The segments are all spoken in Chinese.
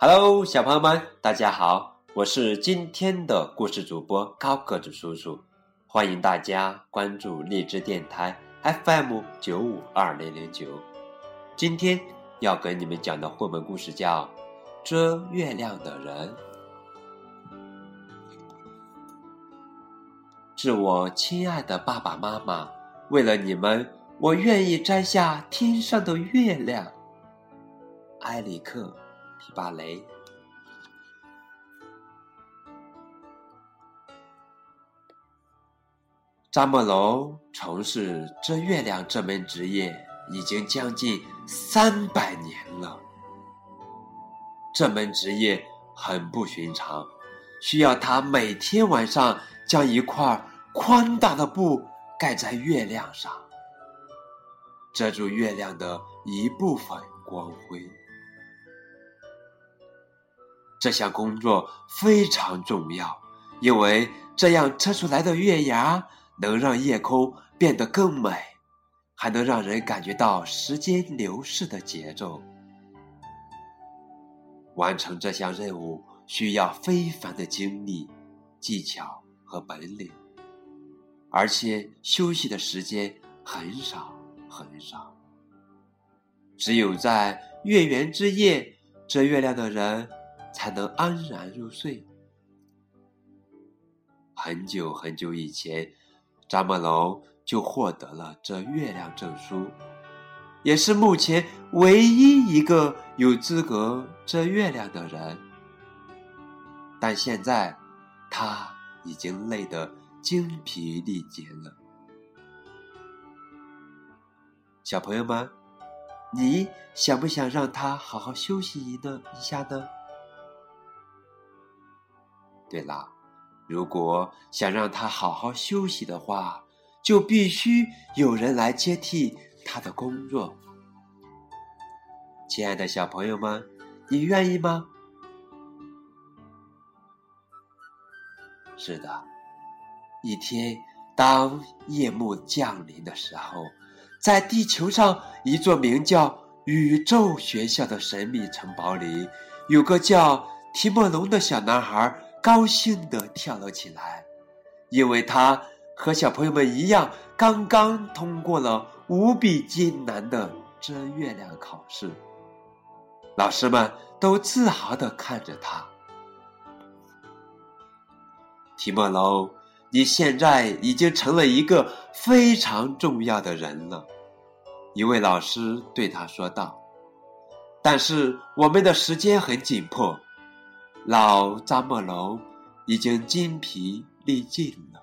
Hello，小朋友们，大家好，我是今天的故事主播高个子叔叔，欢迎大家关注荔枝电台 FM 九五二零零九。今天要给你们讲的绘本故事叫《遮月亮的人》。致我亲爱的爸爸妈妈，为了你们，我愿意摘下天上的月亮。埃里克。皮巴雷，扎莫龙从事遮月亮这门职业已经将近三百年了。这门职业很不寻常，需要他每天晚上将一块宽大的布盖在月亮上，遮住月亮的一部分光辉。这项工作非常重要，因为这样测出来的月牙能让夜空变得更美，还能让人感觉到时间流逝的节奏。完成这项任务需要非凡的精力、技巧和本领，而且休息的时间很少很少。只有在月圆之夜这月亮的人。才能安然入睡。很久很久以前，扎莫龙就获得了这月亮证书，也是目前唯一一个有资格这月亮的人。但现在，他已经累得精疲力竭了。小朋友们，你想不想让他好好休息一呢一下呢？对了，如果想让他好好休息的话，就必须有人来接替他的工作。亲爱的小朋友们，你愿意吗？是的，一天当夜幕降临的时候，在地球上一座名叫宇宙学校的神秘城堡里，有个叫提莫龙的小男孩。高兴地跳了起来，因为他和小朋友们一样，刚刚通过了无比艰难的遮月亮考试。老师们都自豪地看着他。提莫龙，你现在已经成了一个非常重要的人了，一位老师对他说道。但是我们的时间很紧迫。老扎莫龙已经筋疲力尽了，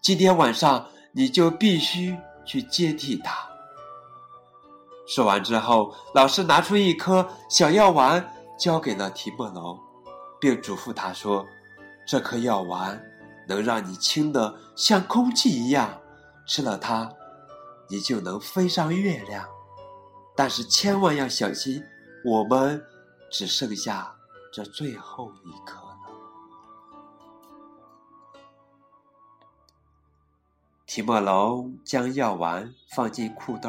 今天晚上你就必须去接替他。说完之后，老师拿出一颗小药丸，交给了提莫龙，并嘱咐他说：“这颗药丸能让你轻的像空气一样，吃了它，你就能飞上月亮。但是千万要小心，我们只剩下。”这最后一刻了。提莫龙将药丸放进裤兜，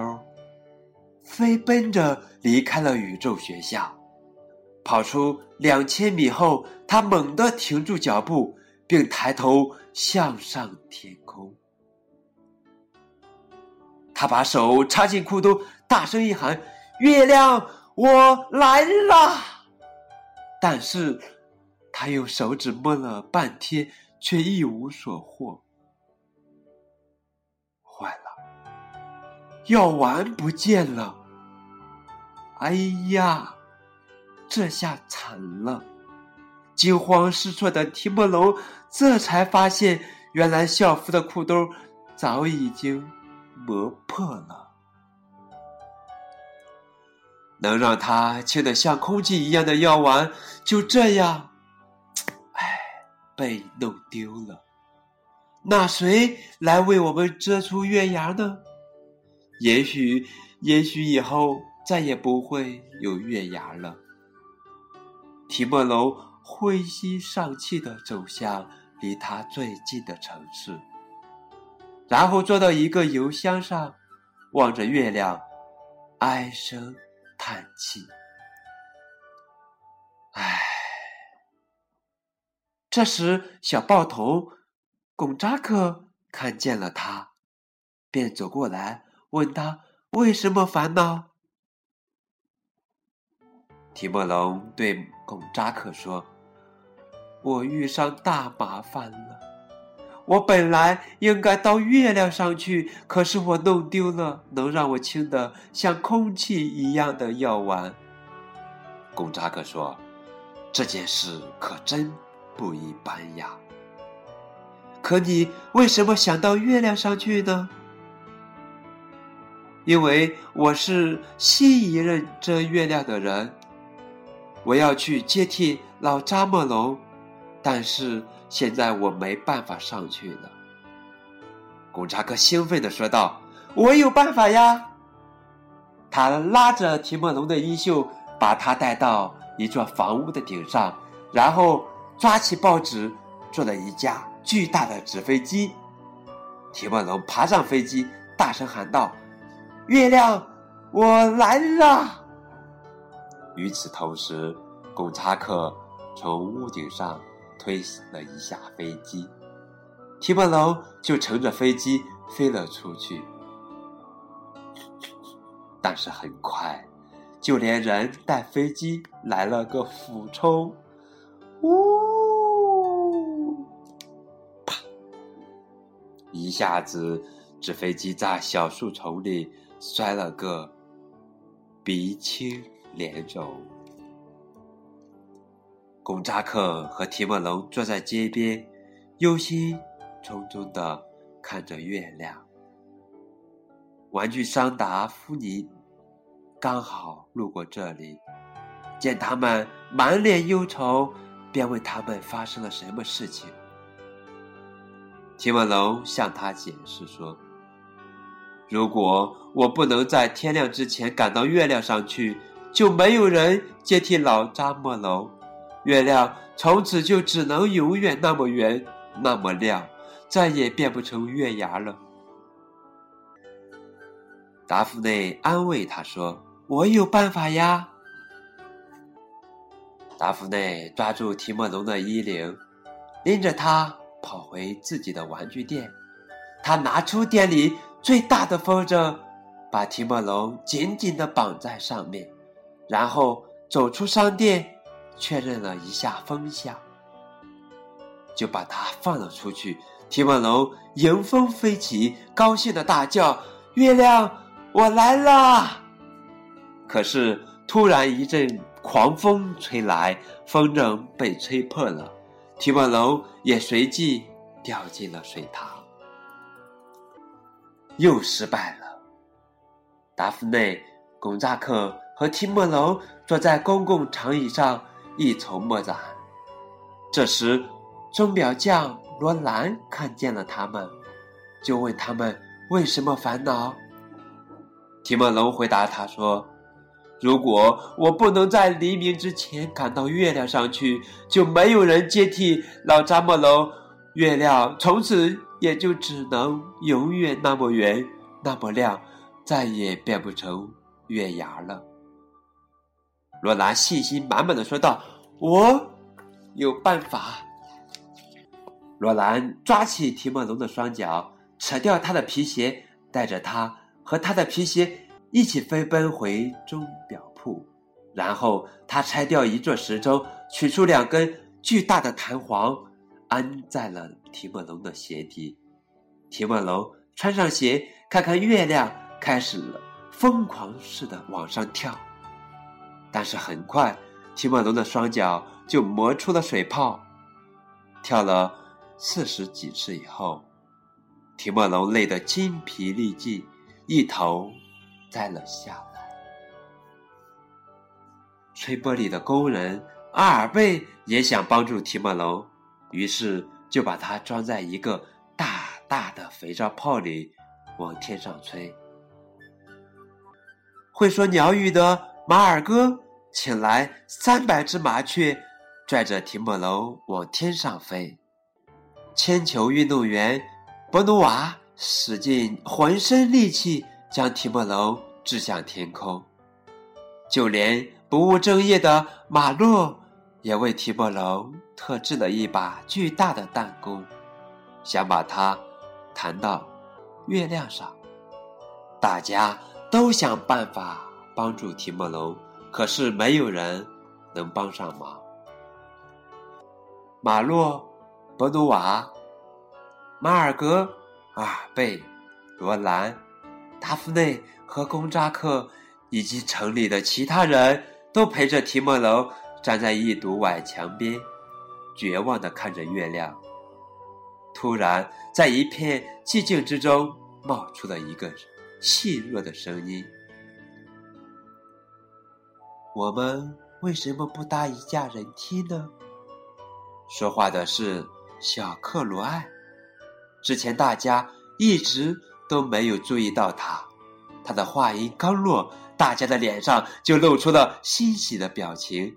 飞奔着离开了宇宙学校。跑出两千米后，他猛地停住脚步，并抬头向上天空。他把手插进裤兜，大声一喊：“月亮，我来了！”但是，他用手指摸了半天，却一无所获。坏了，药丸不见了！哎呀，这下惨了！惊慌失措的提莫龙这才发现，原来校服的裤兜早已经磨破了。能让他轻得像空气一样的药丸，就这样，唉，被弄丢了。那谁来为我们遮出月牙呢？也许，也许以后再也不会有月牙了。提莫龙灰心丧气的走向离他最近的城市，然后坐到一个油箱上，望着月亮，唉声。叹气。唉这时小爆头贡扎克看见了他便走过来问他为什么烦恼。提莫龙对贡扎克说我遇上大麻烦了。我本来应该到月亮上去，可是我弄丢了能让我轻的像空气一样的药丸。”贡扎克说：“这件事可真……”不一般呀！可你为什么想到月亮上去呢？因为我是新一任遮月亮的人，我要去接替老扎莫龙，但是现在我没办法上去了。贡扎克兴奋的说道：“我有办法呀！”他拉着提莫龙的衣袖，把他带到一座房屋的顶上，然后。抓起报纸，做了一架巨大的纸飞机。提莫龙爬上飞机，大声喊道：“月亮，我来了！”与此同时，贡扎克从屋顶上推了一下飞机，提莫龙就乘着飞机飞了出去。但是很快，就连人带飞机来了个俯冲。呜！啪！一下子，纸飞机在小树丛里摔了个鼻青脸肿。贡扎克和提莫龙坐在街边，忧心忡忡的看着月亮。玩具商达夫尼刚好路过这里，见他们满脸忧愁。便问他们发生了什么事情。提莫龙向他解释说：“如果我不能在天亮之前赶到月亮上去，就没有人接替老扎莫龙，月亮从此就只能永远那么圆、那么亮，再也变不成月牙了。”达芙内安慰他说：“我有办法呀。”达芙内抓住提莫龙的衣领，拎着他跑回自己的玩具店。他拿出店里最大的风筝，把提莫龙紧紧地绑在上面，然后走出商店，确认了一下风向，就把它放了出去。提莫龙迎风飞起，高兴的大叫：“月亮，我来啦！”可是突然一阵。狂风吹来，风筝被吹破了，提莫龙也随即掉进了水塘。又失败了。达芙内、贡扎克和提莫龙坐在公共长椅上一筹莫展。这时，钟表匠罗兰看见了他们，就问他们为什么烦恼。提莫龙回答他说。如果我不能在黎明之前赶到月亮上去，就没有人接替老扎莫龙，月亮从此也就只能永远那么圆，那么亮，再也变不成月牙了。罗兰信心满满的说道：“我有办法。”罗兰抓起提莫龙的双脚，扯掉他的皮鞋，带着他和他的皮鞋。一起飞奔回钟表铺，然后他拆掉一座时钟，取出两根巨大的弹簧，安在了提莫龙的鞋底。提莫龙穿上鞋，看看月亮，开始了疯狂似的往上跳。但是很快，提莫龙的双脚就磨出了水泡。跳了四十几次以后，提莫龙累得筋疲力尽，一头。栽了下来。吹玻璃的工人阿尔贝也想帮助提莫龙，于是就把它装在一个大大的肥皂泡里，往天上吹。会说鸟语的马尔哥请来三百只麻雀，拽着提莫龙往天上飞。铅球运动员博努瓦使尽浑身力气。将提莫龙掷向天空，就连不务正业的马洛也为提莫龙特制了一把巨大的弹弓，想把它弹到月亮上。大家都想办法帮助提莫龙，可是没有人能帮上忙。马洛、博努瓦、马尔格、阿尔贝、罗兰、达夫内和贡扎克以及城里的其他人都陪着提莫龙站在一堵矮墙边。绝望的看着月亮。突然，在一片寂静之中，冒出了一个细弱的声音：“我们为什么不搭一架人梯呢？”说话的是小克罗艾。之前大家一直都没有注意到他。他的话音刚落，大家的脸上就露出了欣喜的表情。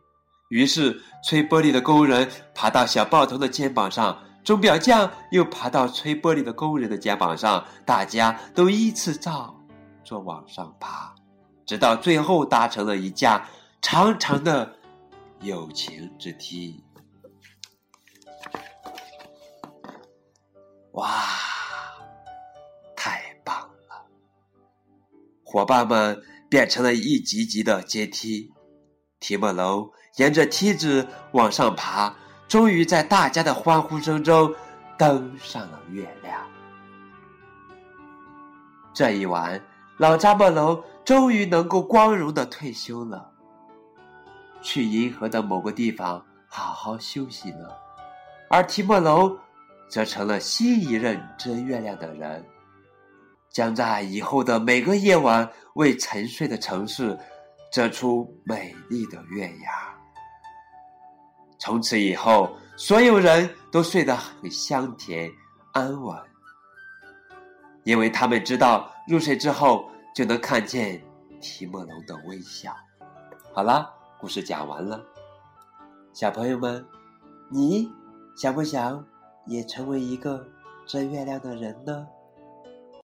于是，吹玻璃的工人爬到小报童的肩膀上，钟表匠又爬到吹玻璃的工人的肩膀上，大家都依次照着往上爬，直到最后搭成了一架长长的友情之梯。哇，太棒了！伙伴们变成了一级级的阶梯，提莫楼。沿着梯子往上爬，终于在大家的欢呼声中登上了月亮。这一晚，老扎莫龙终于能够光荣的退休了，去银河的某个地方好好休息了。而提莫龙则成了新一任遮月亮的人，将在以后的每个夜晚为沉睡的城市遮出美丽的月牙。从此以后，所有人都睡得很香甜安稳，因为他们知道入睡之后就能看见提莫龙的微笑。好了，故事讲完了，小朋友们，你想不想也成为一个追月亮的人呢？